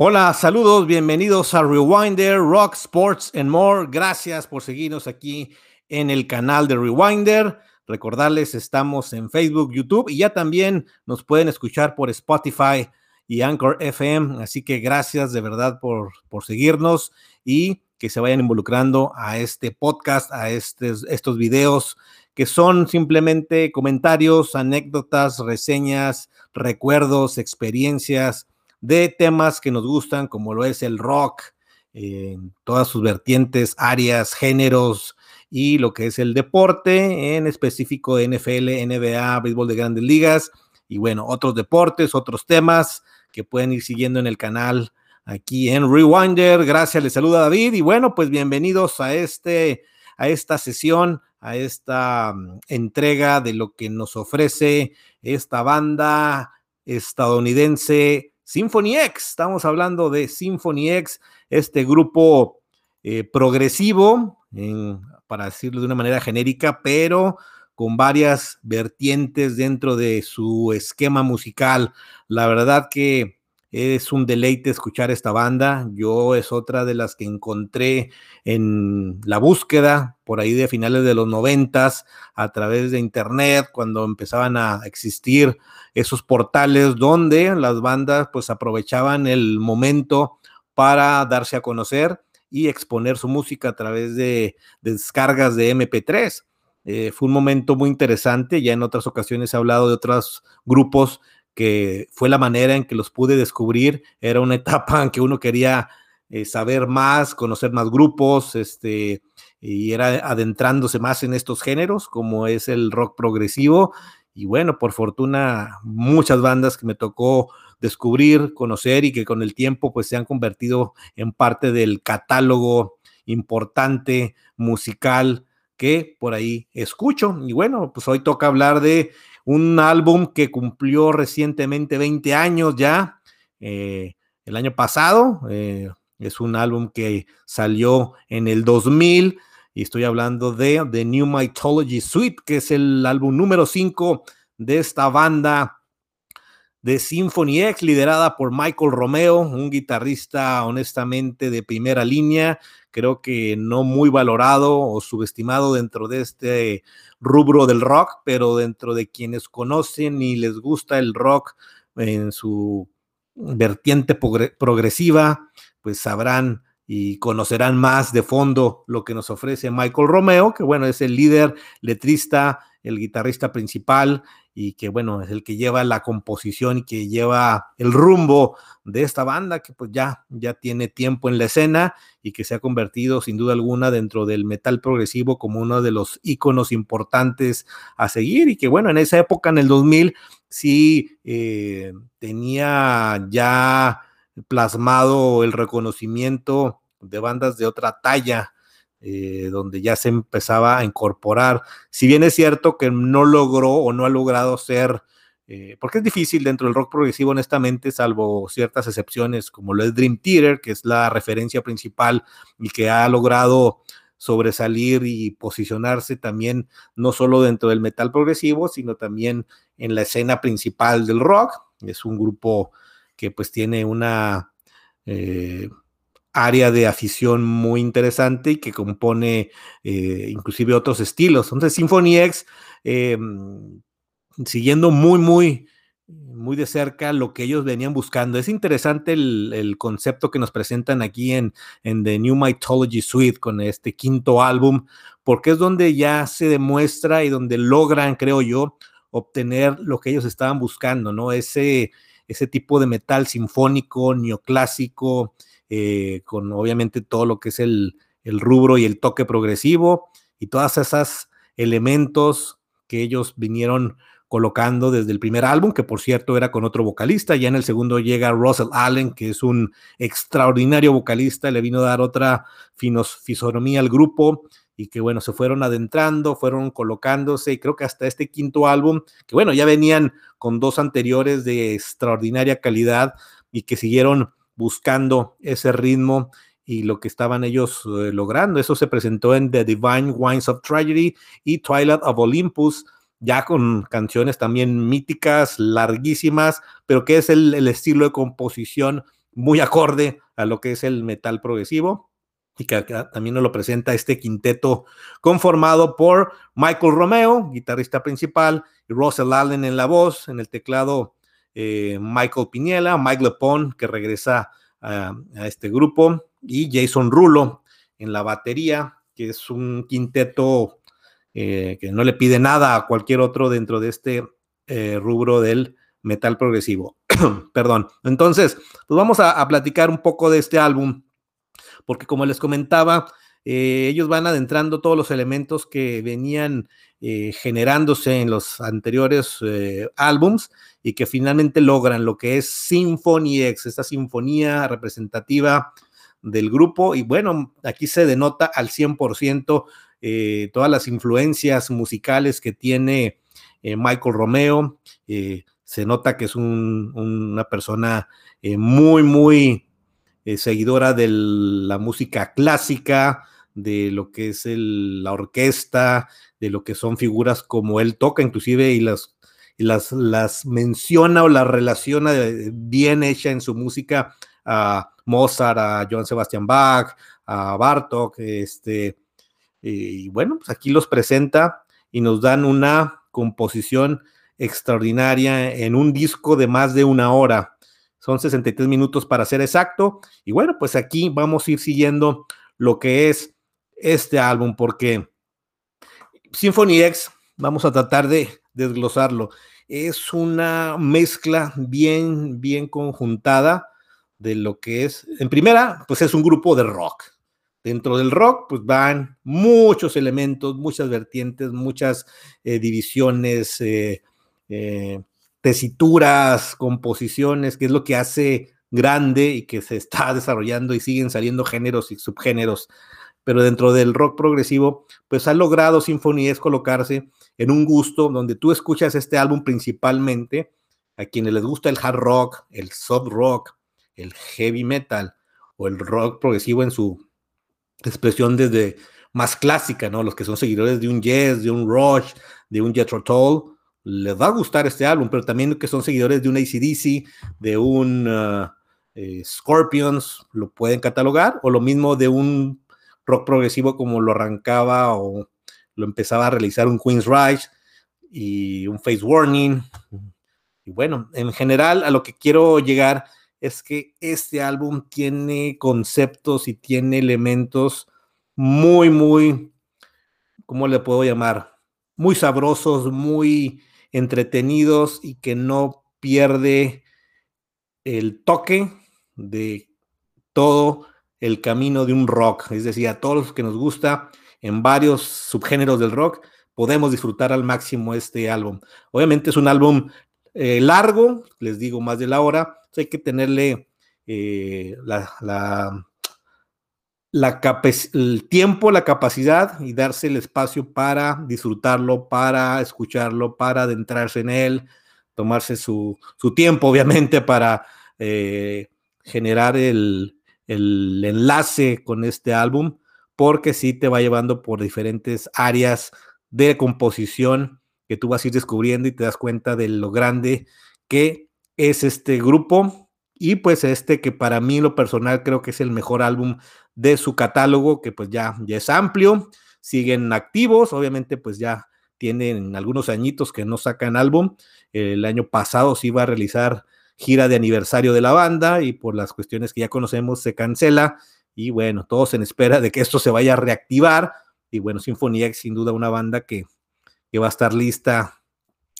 Hola, saludos, bienvenidos a Rewinder, Rock, Sports and More. Gracias por seguirnos aquí en el canal de Rewinder. Recordarles, estamos en Facebook, YouTube y ya también nos pueden escuchar por Spotify y Anchor FM. Así que gracias de verdad por, por seguirnos y que se vayan involucrando a este podcast, a estos, estos videos que son simplemente comentarios, anécdotas, reseñas, recuerdos, experiencias de temas que nos gustan, como lo es el rock, en todas sus vertientes, áreas, géneros y lo que es el deporte, en específico NFL, NBA, béisbol de grandes ligas y bueno, otros deportes, otros temas que pueden ir siguiendo en el canal aquí en Rewinder. Gracias, les saluda David y bueno, pues bienvenidos a este a esta sesión, a esta mm, entrega de lo que nos ofrece esta banda estadounidense Symphony X. Estamos hablando de Symphony X, este grupo eh, progresivo, para decirlo de una manera genérica, pero con varias vertientes dentro de su esquema musical. La verdad que es un deleite escuchar esta banda. Yo es otra de las que encontré en la búsqueda por ahí de finales de los noventas a través de internet, cuando empezaban a existir esos portales donde las bandas pues aprovechaban el momento para darse a conocer y exponer su música a través de, descargas de MP3. Eh, fue un momento muy interesante, ya en otras ocasiones he hablado de otros grupos que fue la manera en que los pude descubrir. Era una etapa en que uno quería eh, saber más, conocer más grupos, este, y era adentrándose más en estos géneros, como es el rock progresivo. Y bueno, por fortuna, muchas bandas que me tocó descubrir, conocer y que con el tiempo pues se han convertido en parte del catálogo importante musical que por ahí escucho. Y bueno, pues hoy toca hablar de un álbum que cumplió recientemente 20 años ya, eh, el año pasado. Eh, es un álbum que salió en el 2000 y estoy hablando de The New Mythology Suite, que es el álbum número 5 de esta banda de Symphony X, liderada por Michael Romeo, un guitarrista honestamente de primera línea, creo que no muy valorado o subestimado dentro de este rubro del rock, pero dentro de quienes conocen y les gusta el rock en su vertiente progresiva, pues sabrán y conocerán más de fondo lo que nos ofrece Michael Romeo, que bueno, es el líder, letrista, el guitarrista principal y que bueno, es el que lleva la composición y que lleva el rumbo de esta banda que pues ya, ya tiene tiempo en la escena y que se ha convertido sin duda alguna dentro del metal progresivo como uno de los íconos importantes a seguir y que bueno, en esa época, en el 2000, sí eh, tenía ya plasmado el reconocimiento de bandas de otra talla eh, donde ya se empezaba a incorporar. Si bien es cierto que no logró o no ha logrado ser, eh, porque es difícil dentro del rock progresivo, honestamente, salvo ciertas excepciones, como lo es Dream Theater, que es la referencia principal y que ha logrado sobresalir y posicionarse también no solo dentro del metal progresivo, sino también en la escena principal del rock. Es un grupo que pues tiene una... Eh, área de afición muy interesante y que compone eh, inclusive otros estilos. Entonces, Symphony X, eh, siguiendo muy, muy, muy de cerca lo que ellos venían buscando. Es interesante el, concepto que nos presentan aquí en, en, The New Mythology Suite con este quinto álbum, porque es donde ya se demuestra y donde logran, creo yo, obtener lo que ellos estaban buscando, ¿no? Ese, ese tipo de metal sinfónico, neoclásico, eh, con obviamente todo lo que es el, rubro y el toque progresivo y todas esas elementos que ellos vinieron colocando desde el primer álbum, que por cierto era con otro vocalista. Ya en el segundo llega Russell Allen, que es un extraordinario vocalista, le vino a dar otra fisonomía al grupo y que bueno, se fueron adentrando, fueron colocándose y creo que hasta este quinto álbum, que bueno, ya venían con dos anteriores de extraordinaria calidad y que siguieron buscando ese ritmo y lo que estaban ellos eh, logrando. Eso se presentó en The Divine Wines of Tragedy y Twilight of Olympus, ya con canciones también míticas, larguísimas, pero que es el, estilo de composición muy acorde a lo que es el metal progresivo y que también nos lo presenta este quinteto conformado por Michael Romeo, guitarrista principal, y Russell Allen en la voz, en el teclado eh, Michael Piñela, Mike Lepon, que regresa a, este grupo, y Jason Rulo en la batería, que es un quinteto eh, que no le pide nada a cualquier otro dentro de este eh, rubro del metal progresivo. Perdón. Entonces, pues vamos a, platicar un poco de este álbum, porque como les comentaba, eh, ellos van adentrando todos los elementos que venían eh, generándose en los anteriores eh, álbums y que finalmente logran lo que es Symphony X, esta sinfonía representativa del grupo. Y bueno, aquí se denota al 100% todas las influencias musicales que tiene Michael Romeo se nota que es una persona muy, muy eh, seguidora de la música clásica, de lo que es la orquesta, de lo que son figuras como él toca, inclusive, y las, menciona o las relaciona bien hecha en su música a Mozart, a Johann Sebastian Bach, a Bartok, este, y bueno, pues aquí los presenta y nos dan una composición extraordinaria en un disco de más de una hora. Son 63 minutos para ser exacto. Y bueno, pues aquí vamos a ir siguiendo lo que es este álbum, porque Symphony X, vamos a tratar de desglosarlo, es una mezcla bien, bien conjuntada de lo que es, en primera, pues es un grupo de rock. Dentro del rock, pues van muchos elementos, muchas vertientes, muchas eh, divisiones, eh, eh, tesituras, composiciones, que es lo que hace grande y que se está desarrollando y siguen saliendo géneros y subgéneros. Pero dentro del rock progresivo, pues ha logrado Sinfonías colocarse en un gusto donde tú escuchas este álbum principalmente a quienes les gusta el hard rock, el soft rock, el heavy metal o el rock progresivo en su expresión desde más clásica, ¿no? Los que son seguidores de un Yes, de un Rush, de un Jethro Tull, les va a gustar este álbum, pero también que son seguidores de un ACDC, de un uh, Scorpions, lo pueden catalogar, o lo mismo de un rock progresivo como lo arrancaba o lo empezaba a realizar un Queen's Rise y un Face Warning. Y bueno, en general a lo que quiero llegar es que este álbum tiene conceptos y tiene elementos muy, muy, ¿cómo le puedo llamar? Muy sabrosos, muy entretenidos y que no pierde el toque de todo el camino de un rock. Es decir, a todos los que nos gusta en varios subgéneros del rock, podemos disfrutar al máximo este álbum. Obviamente es un álbum eh, largo, les digo más de la hora, hay que tenerle eh, la, el tiempo, la capacidad y darse el espacio para disfrutarlo, para escucharlo, para adentrarse en él, tomarse su, tiempo, obviamente, para eh, generar el, enlace con este álbum, porque sí te va llevando por diferentes áreas de composición que tú vas a ir descubriendo y te das cuenta de lo grande que es este grupo y pues este que para mí lo personal creo que es el mejor álbum de su catálogo, que pues ya, ya es amplio, siguen activos, obviamente pues ya tienen algunos añitos que no sacan álbum. El año pasado se iba a realizar gira de aniversario de la banda y por las cuestiones que ya conocemos se cancela y bueno, todos en espera de que esto se vaya a reactivar y bueno, X sin duda una banda que, que va a estar lista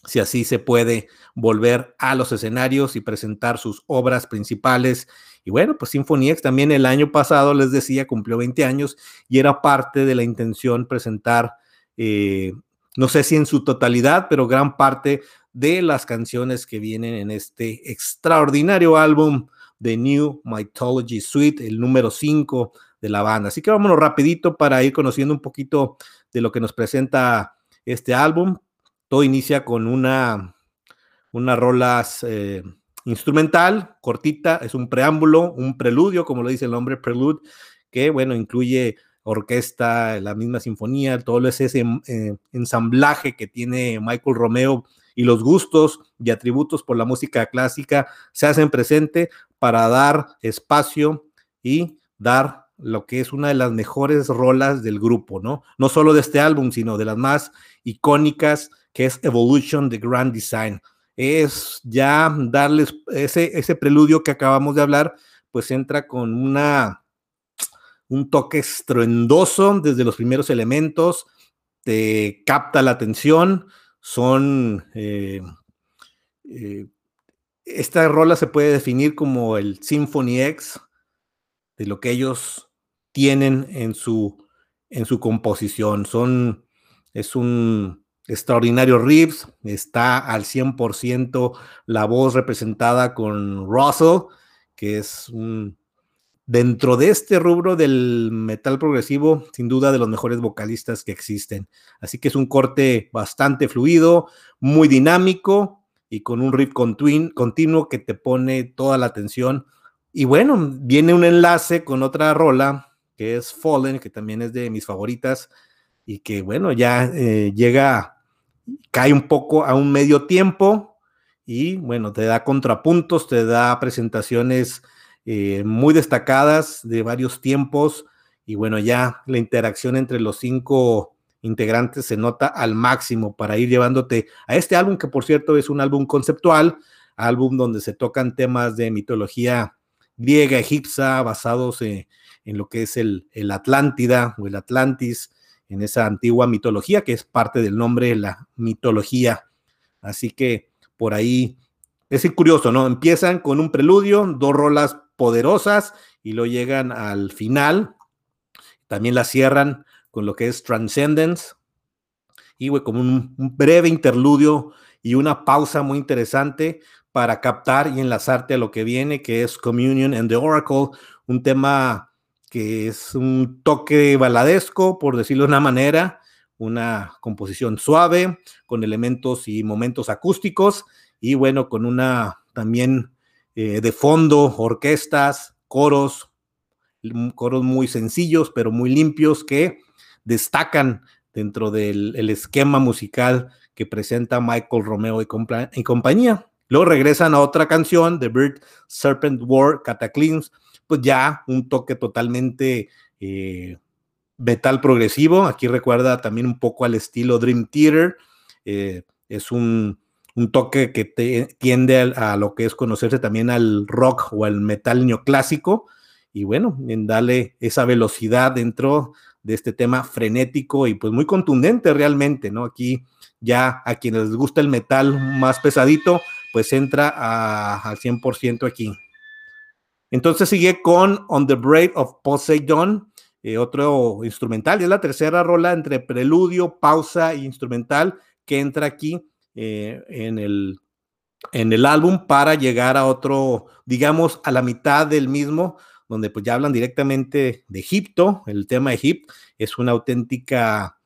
si así se puede volver a los escenarios y presentar sus obras principales. Y bueno, pues Symphony X también el año pasado, les decía, cumplió 20 años y era parte de la intención presentar, eh, no sé si en su totalidad, pero gran parte de las canciones que vienen en este extraordinario álbum de New Mythology Suite, el número 5 de la banda. Así que vámonos rapidito para ir conociendo un poquito de lo que nos presenta este álbum. Todo inicia con una, una rola eh, instrumental, cortita, es un preámbulo, un preludio, como lo dice el nombre, prelude, que bueno, incluye orquesta, la misma sinfonía, todo ese eh, ensamblaje que tiene Michael Romeo y los gustos y atributos por la música clásica se hacen presente para dar espacio y dar lo que es una de las mejores rolas del grupo, ¿no? No solo de este álbum, sino de las más icónicas, que es Evolution de Grand Design. Es ya darles ese, ese preludio que acabamos de hablar, pues entra con una, un toque estruendoso desde los primeros elementos, te capta la atención, son... Eh, eh, esta rola se puede definir como el Symphony X de lo que ellos tienen en su, en su composición. Son, es un extraordinario riffs, está al 100% la voz representada con Russell, que es un, dentro de este rubro del metal progresivo, sin duda de los mejores vocalistas que existen. Así que es un corte bastante fluido, muy dinámico y con un riff continuo que te pone toda la atención. Y bueno, viene un enlace con otra rola que es Fallen, que también es de mis favoritas y que bueno, ya eh, llega, cae un poco a un medio tiempo y bueno, te da contrapuntos, te da presentaciones eh, muy destacadas de varios tiempos y bueno, ya la interacción entre los cinco integrantes se nota al máximo para ir llevándote a este álbum que por cierto es un álbum conceptual, álbum donde se tocan temas de mitología griega, egipcia, basados en, lo que es el, el Atlántida o el Atlantis, en esa antigua mitología que es parte del nombre de la mitología. Así que por ahí es curioso, ¿no? Empiezan con un preludio, dos rolas poderosas y lo llegan al final. También la cierran con lo que es Transcendence. Y güey, como un, breve interludio y una pausa muy interesante para captar y enlazarte a lo que viene, que es Communion and the Oracle, un tema que es un toque baladesco, por decirlo de una manera, una composición suave, con elementos y momentos acústicos, y bueno, con una también eh, de fondo, orquestas, coros, coros muy sencillos, pero muy limpios que destacan dentro del esquema musical que presenta Michael Romeo y, compañía. Luego regresan a otra canción, The Bird Serpent War Cataclysm, pues ya un toque totalmente eh, metal progresivo. Aquí recuerda también un poco al estilo Dream Theater. Eh, es un un toque que tiende a, lo que es conocerse también al rock o al metal neoclásico, y bueno, en darle esa velocidad dentro de este tema frenético y pues muy contundente realmente, ¿no? Aquí ya a quienes les gusta el metal más pesadito, pues entra al 100% aquí. Entonces sigue con On the Brave of Poseidon, eh, otro instrumental, y es la tercera rola entre preludio, pausa e instrumental que entra aquí eh, en, el, en el álbum para llegar a otro, digamos, a la mitad del mismo, donde pues ya hablan directamente de Egipto, el tema Egipto es una auténtica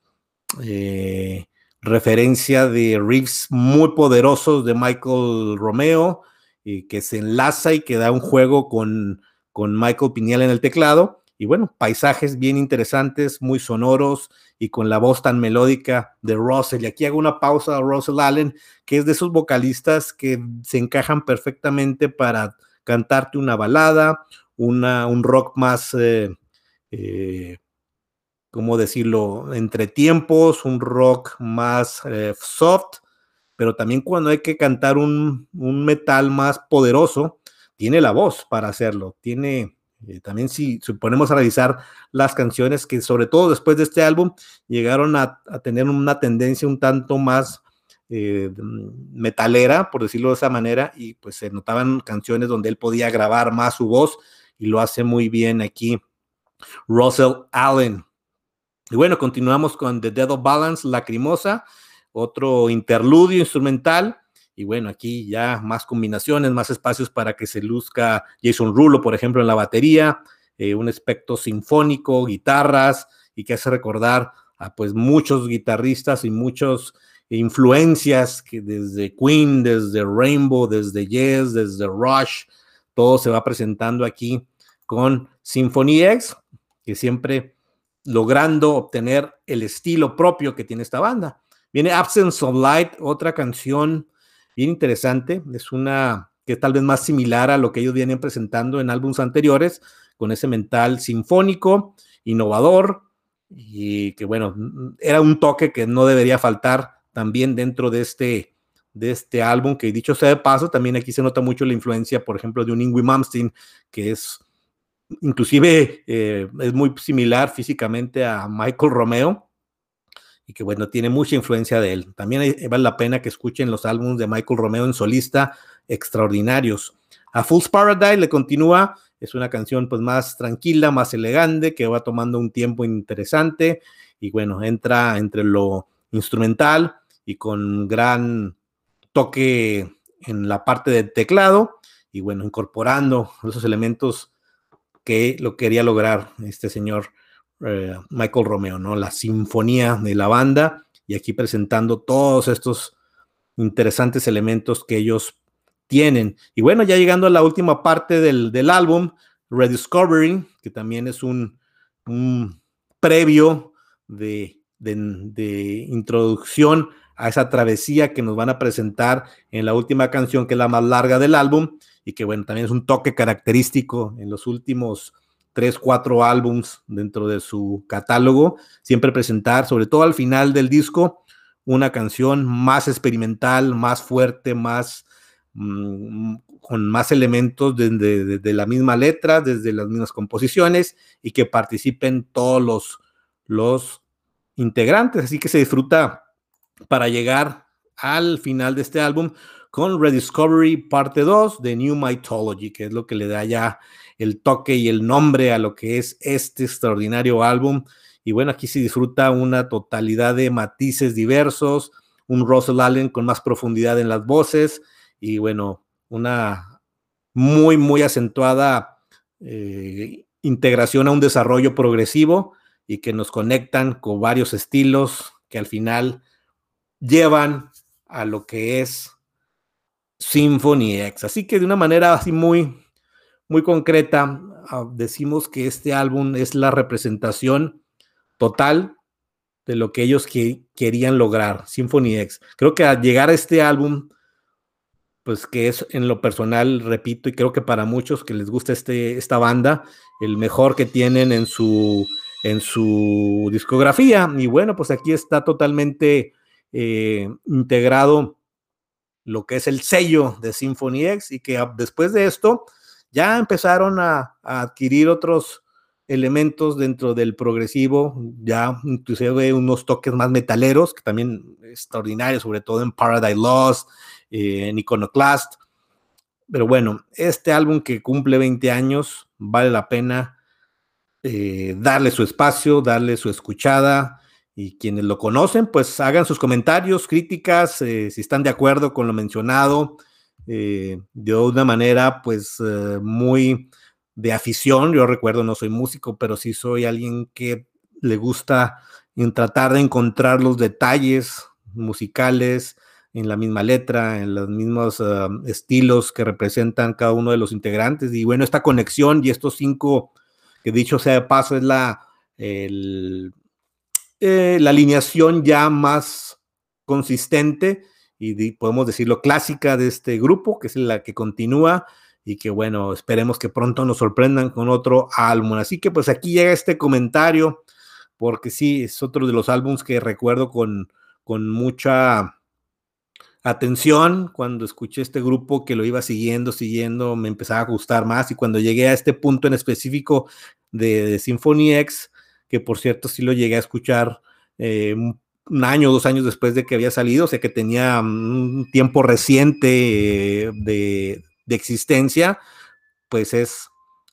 eh, referencia de riffs muy poderosos de Michael Romeo, y que se enlaza y que da un juego con, con Michael Piñal en el teclado. Y bueno, paisajes bien interesantes, muy sonoros y con la voz tan melódica de Russell. Y aquí hago una pausa a Russell Allen, que es de esos vocalistas que se encajan perfectamente para cantarte una balada, una, un rock más, eh, eh, ¿cómo decirlo?, entre tiempos, un rock más eh, soft, pero también cuando hay que cantar un, un metal más poderoso, tiene la voz para hacerlo, tiene eh, también si, ponemos a revisar las canciones que sobre todo después de este álbum llegaron a, tener una tendencia un tanto más eh, metalera, por decirlo de esa manera, y pues se notaban canciones donde él podía grabar más su voz y lo hace muy bien aquí Russell Allen. Y bueno, continuamos con The Dead of Balance, Lacrimosa, otro interludio instrumental y bueno, aquí ya más combinaciones, más espacios para que se luzca Jason Rulo, por ejemplo, en la batería, eh, un aspecto sinfónico, guitarras, y que hace recordar a pues muchos guitarristas y muchas influencias que desde Queen, desde Rainbow, desde Yes, desde Rush, todo se va presentando aquí con Symphony X, que siempre logrando obtener el estilo propio que tiene esta banda. Viene Absence of Light, otra canción bien interesante. Es una que es tal vez más similar a lo que ellos vienen presentando en álbumes anteriores, con ese mental sinfónico, innovador, y que bueno, era un toque que no debería faltar también dentro de este, de este álbum, que dicho sea de paso, también aquí se nota mucho la influencia, por ejemplo, de un Ingrid Malmsteen, que es inclusive eh, es muy similar físicamente a Michael Romeo, y que bueno, tiene mucha influencia de él. También vale la pena que escuchen los álbumes de Michael Romeo en solista, extraordinarios. A Fool's Paradise le continúa, es una canción pues más tranquila, más elegante, que va tomando un tiempo interesante y bueno, entra entre lo instrumental y con gran toque en la parte del teclado y bueno, incorporando esos elementos que lo quería lograr este señor eh, Michael Romeo, ¿no? La sinfonía de la banda y aquí presentando todos estos interesantes elementos que ellos tienen. Y bueno, ya llegando a la última parte del, del álbum, Rediscovering, que también es un, previo de, de, introducción a esa travesía que nos van a presentar en la última canción, que es la más larga del álbum, y que bueno, también es un toque característico en los últimos tres, cuatro álbums dentro de su catálogo, siempre presentar, sobre todo al final del disco, una canción más experimental, más fuerte, más mm, con más elementos desde de, la misma letra, desde las mismas composiciones y que participen todos los, los integrantes. Así que se disfruta para llegar al final de este álbum con Rediscovery parte 2 de New Mythology, que es lo que le da ya el toque y el nombre a lo que es este extraordinario álbum. Y bueno, aquí se disfruta una totalidad de matices diversos, un Russell Allen con más profundidad en las voces y bueno, una muy, muy acentuada eh, integración a un desarrollo progresivo y que nos conectan con varios estilos que al final llevan a lo que es Symphony X. Así que de una manera así muy, muy concreta, ah, decimos que este álbum es la representación total de lo que ellos querían lograr, Symphony X. Creo que al llegar a este álbum, pues que es en lo personal, repito, y creo que para muchos que les gusta este, esta banda, el mejor que tienen en su, en su discografía. Y bueno, pues aquí está totalmente eh, integrado lo que es el sello de Symphony X y que después de esto ya empezaron a, adquirir otros elementos dentro del progresivo, ya inclusive unos toques más metaleros, que también extraordinarios, sobre todo en Paradise Lost, eh, en Iconoclast. Pero bueno, este álbum que cumple 20 años, vale la pena eh, darle su espacio, darle su escuchada, y quienes lo conocen, pues hagan sus comentarios, críticas, eh, si están de acuerdo con lo mencionado, eh, de una manera pues eh, muy de afición. Yo recuerdo, no soy músico, pero sí soy alguien que le gusta en tratar de encontrar los detalles musicales en la misma letra, en los mismos ah, estilos que representan cada uno de los integrantes. Y bueno, esta conexión y estos cinco, que dicho sea de paso, es la, el, eh, la alineación ya más consistente y podemos decirlo clásica de este grupo, que es la que continúa y que bueno, esperemos que pronto nos sorprendan con otro álbum. Así que pues aquí llega este comentario, porque sí, es otro de los álbumes que recuerdo con, con mucha atención cuando escuché este grupo que lo iba siguiendo, siguiendo, me empezaba a gustar más y cuando llegué a este punto en específico de, de Symphony X, que por cierto sí lo llegué a escuchar eh, un año dos años después de que había salido, o sea que tenía un tiempo reciente de, existencia, pues es,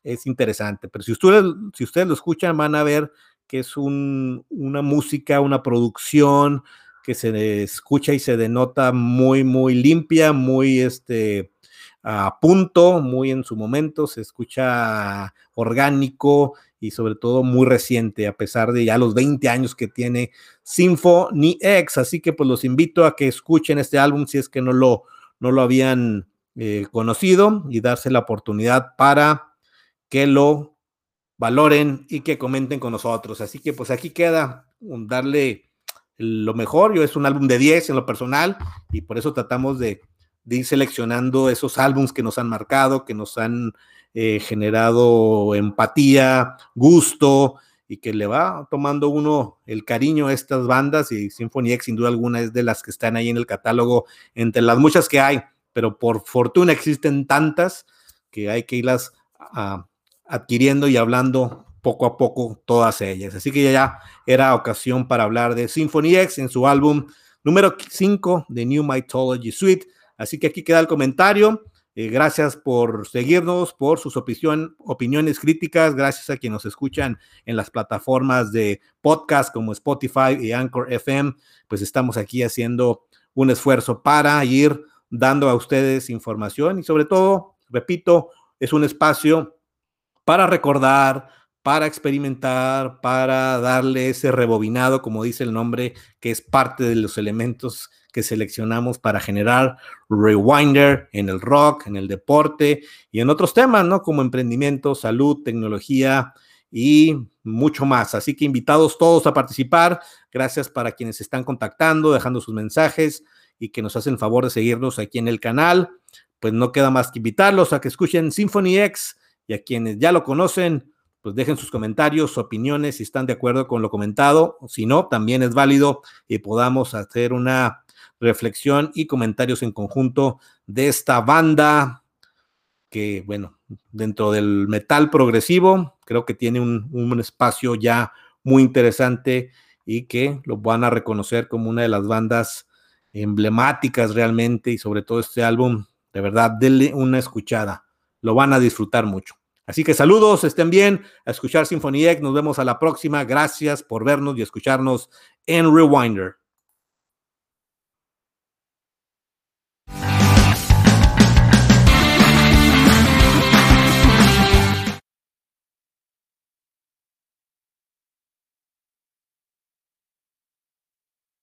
es interesante. Pero si ustedes, si ustedes lo escuchan, van a ver que es una música, una producción que se escucha y se denota muy, muy limpia, muy este, a punto, muy en su momento, se escucha orgánico y sobre todo muy reciente, a pesar de ya los 20 años que tiene Symphony X. Así que pues los invito a que escuchen este álbum si es que no lo, no lo habían eh, conocido y darse la oportunidad para que lo valoren y que comenten con nosotros. Así que pues aquí queda darle lo mejor. Yo es un álbum de 10 en lo personal y por eso tratamos de, ir seleccionando esos álbums que nos han marcado, que nos han eh, generado empatía, gusto y que le va tomando uno el cariño a estas bandas y Symphony X sin duda alguna es de las que están ahí en el catálogo entre las muchas que hay, pero por fortuna existen tantas que hay que irlas adquiriendo y hablando poco a poco todas ellas. Así que ya era ocasión para hablar de Symphony X en su álbum número 5 de New Mythology Suite. Así que aquí queda el comentario. Eh, gracias por seguirnos, por sus opiniones críticas. Gracias a quienes nos escuchan en las plataformas de podcast como Spotify y Anchor FM. Pues estamos aquí haciendo un esfuerzo para ir dando a ustedes información y sobre todo, repito, es un espacio para recordar, para experimentar, para darle ese rebobinado, como dice el nombre, que es parte de los elementos que seleccionamos para generar rewinder en el rock, en el deporte y en otros temas, ¿no? Como emprendimiento, salud, tecnología y mucho más. Así que invitados todos a participar. Gracias para quienes están contactando, dejando sus mensajes y que nos hacen el favor de seguirnos aquí en el canal. Pues no queda más que invitarlos a que escuchen Symphony X y a quienes ya lo conocen, pues dejen sus comentarios, opiniones, si están de acuerdo con lo comentado. Si no, también es válido y podamos hacer una reflexión y comentarios en conjunto de esta banda que, bueno, dentro del metal progresivo, creo que tiene un, un espacio ya muy interesante y que lo van a reconocer como una de las bandas emblemáticas realmente y sobre todo este álbum, de verdad, denle una escuchada, lo van a disfrutar mucho. Así que saludos, estén bien, a escuchar X, nos vemos a la próxima, gracias por vernos y escucharnos en Rewinder.